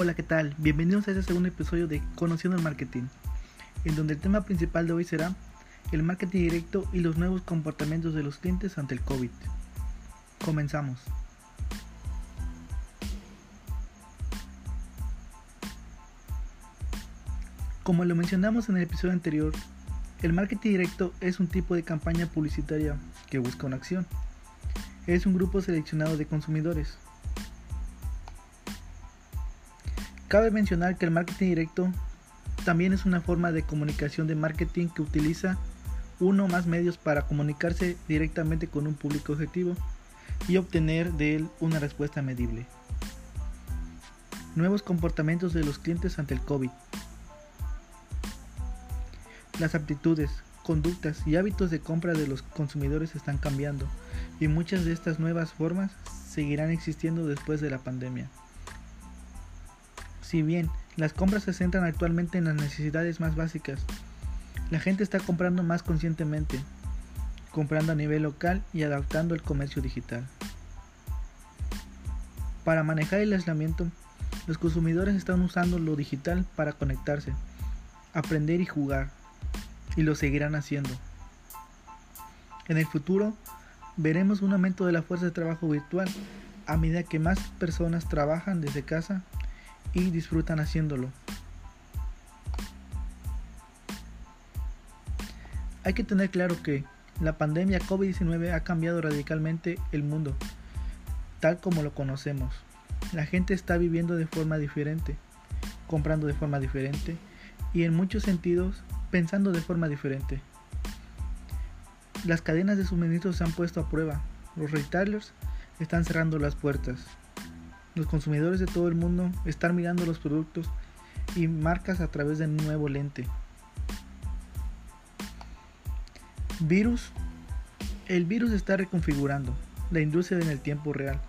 Hola, ¿qué tal? Bienvenidos a este segundo episodio de Conociendo el Marketing, en donde el tema principal de hoy será el marketing directo y los nuevos comportamientos de los clientes ante el COVID. Comenzamos. Como lo mencionamos en el episodio anterior, el marketing directo es un tipo de campaña publicitaria que busca una acción. Es un grupo seleccionado de consumidores Cabe mencionar que el marketing directo también es una forma de comunicación de marketing que utiliza uno o más medios para comunicarse directamente con un público objetivo y obtener de él una respuesta medible. Nuevos comportamientos de los clientes ante el COVID. Las aptitudes, conductas y hábitos de compra de los consumidores están cambiando y muchas de estas nuevas formas seguirán existiendo después de la pandemia. Si bien las compras se centran actualmente en las necesidades más básicas, la gente está comprando más conscientemente, comprando a nivel local y adaptando el comercio digital. Para manejar el aislamiento, los consumidores están usando lo digital para conectarse, aprender y jugar, y lo seguirán haciendo. En el futuro, veremos un aumento de la fuerza de trabajo virtual a medida que más personas trabajan desde casa y disfrutan haciéndolo. Hay que tener claro que la pandemia COVID-19 ha cambiado radicalmente el mundo, tal como lo conocemos. La gente está viviendo de forma diferente, comprando de forma diferente y en muchos sentidos pensando de forma diferente. Las cadenas de suministro se han puesto a prueba. Los retailers están cerrando las puertas. Los consumidores de todo el mundo están mirando los productos y marcas a través de un nuevo lente. Virus. El virus está reconfigurando la industria en el tiempo real,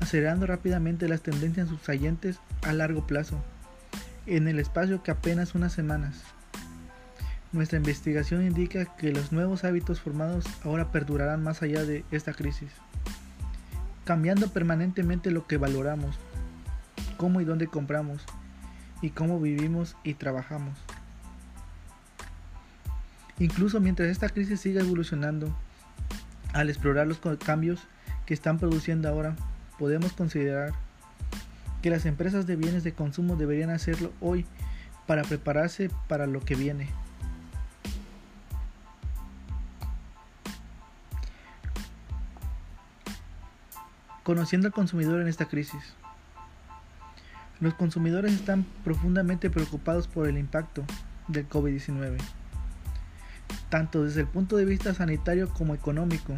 acelerando rápidamente las tendencias subyacentes a largo plazo, en el espacio que apenas unas semanas. Nuestra investigación indica que los nuevos hábitos formados ahora perdurarán más allá de esta crisis cambiando permanentemente lo que valoramos, cómo y dónde compramos, y cómo vivimos y trabajamos. Incluso mientras esta crisis siga evolucionando, al explorar los cambios que están produciendo ahora, podemos considerar que las empresas de bienes de consumo deberían hacerlo hoy para prepararse para lo que viene. Conociendo al consumidor en esta crisis. Los consumidores están profundamente preocupados por el impacto del COVID-19, tanto desde el punto de vista sanitario como económico.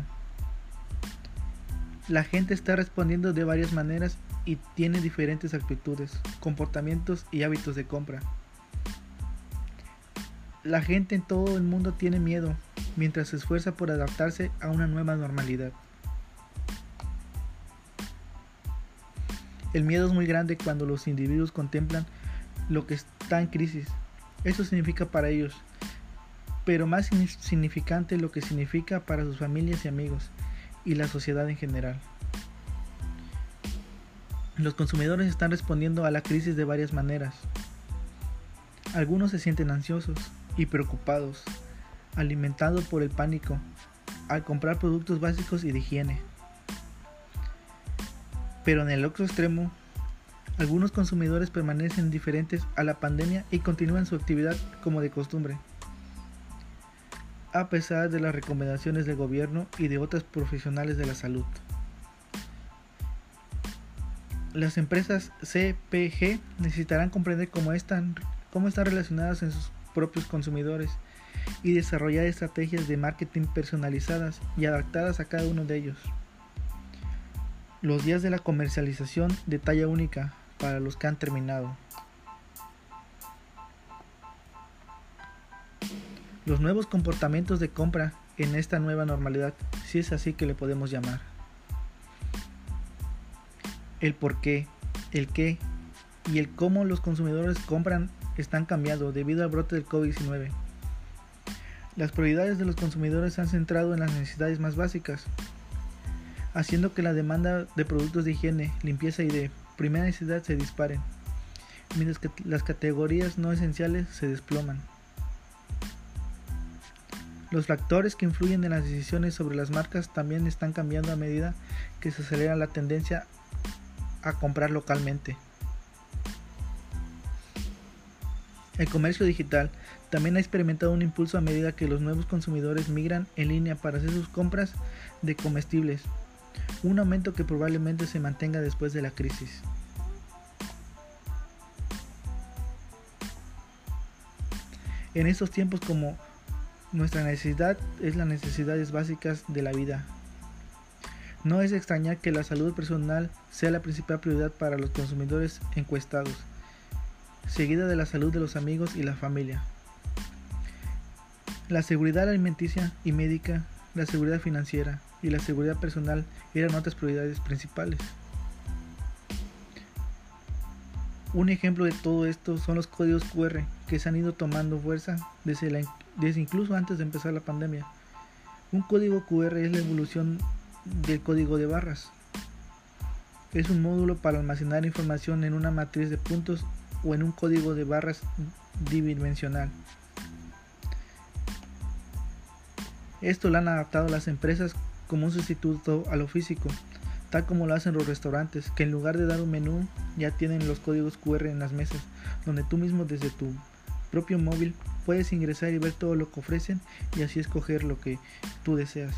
La gente está respondiendo de varias maneras y tiene diferentes actitudes, comportamientos y hábitos de compra. La gente en todo el mundo tiene miedo mientras se esfuerza por adaptarse a una nueva normalidad. El miedo es muy grande cuando los individuos contemplan lo que está en crisis. Eso significa para ellos, pero más significante lo que significa para sus familias y amigos y la sociedad en general. Los consumidores están respondiendo a la crisis de varias maneras. Algunos se sienten ansiosos y preocupados, alimentados por el pánico, al comprar productos básicos y de higiene. Pero en el otro extremo, algunos consumidores permanecen indiferentes a la pandemia y continúan su actividad como de costumbre, a pesar de las recomendaciones del gobierno y de otros profesionales de la salud. Las empresas CPG necesitarán comprender cómo están, cómo están relacionadas en sus propios consumidores y desarrollar estrategias de marketing personalizadas y adaptadas a cada uno de ellos. Los días de la comercialización de talla única para los que han terminado. Los nuevos comportamientos de compra en esta nueva normalidad, si es así que le podemos llamar. El por qué, el qué y el cómo los consumidores compran están cambiando debido al brote del COVID-19. Las prioridades de los consumidores se han centrado en las necesidades más básicas, haciendo que la demanda de productos de higiene, limpieza y de primera necesidad se disparen. mientras que las categorías no esenciales se desploman. Los factores que influyen en las decisiones sobre las marcas también están cambiando a medida que se acelera la tendencia a comprar localmente. El comercio digital también ha experimentado un impulso a medida que los nuevos consumidores migran en línea para hacer sus compras de comestibles, un aumento que probablemente se mantenga después de la crisis. En estos tiempos como nuestra necesidad es las necesidades básicas de la vida. No es extrañar que la salud personal sea la principal prioridad para los consumidores encuestados, seguida de la salud de los amigos y la familia. La seguridad alimenticia y médica, la seguridad financiera y la seguridad personal eran otras prioridades principales. Un ejemplo de todo esto son los códigos QR que se han ido tomando fuerza desde, desde incluso antes de empezar la pandemia. Un código QR es la evolución del código de barras. Es un módulo para almacenar información en una matriz de puntos o en un código de barras bidimensional. Esto lo han adaptado las empresas como un sustituto a lo físico, tal como lo hacen los restaurantes, que en lugar de dar un menú ya tienen los códigos QR en las mesas, donde tú mismo desde tu propio móvil puedes ingresar y ver todo lo que ofrecen y así escoger lo que tú deseas.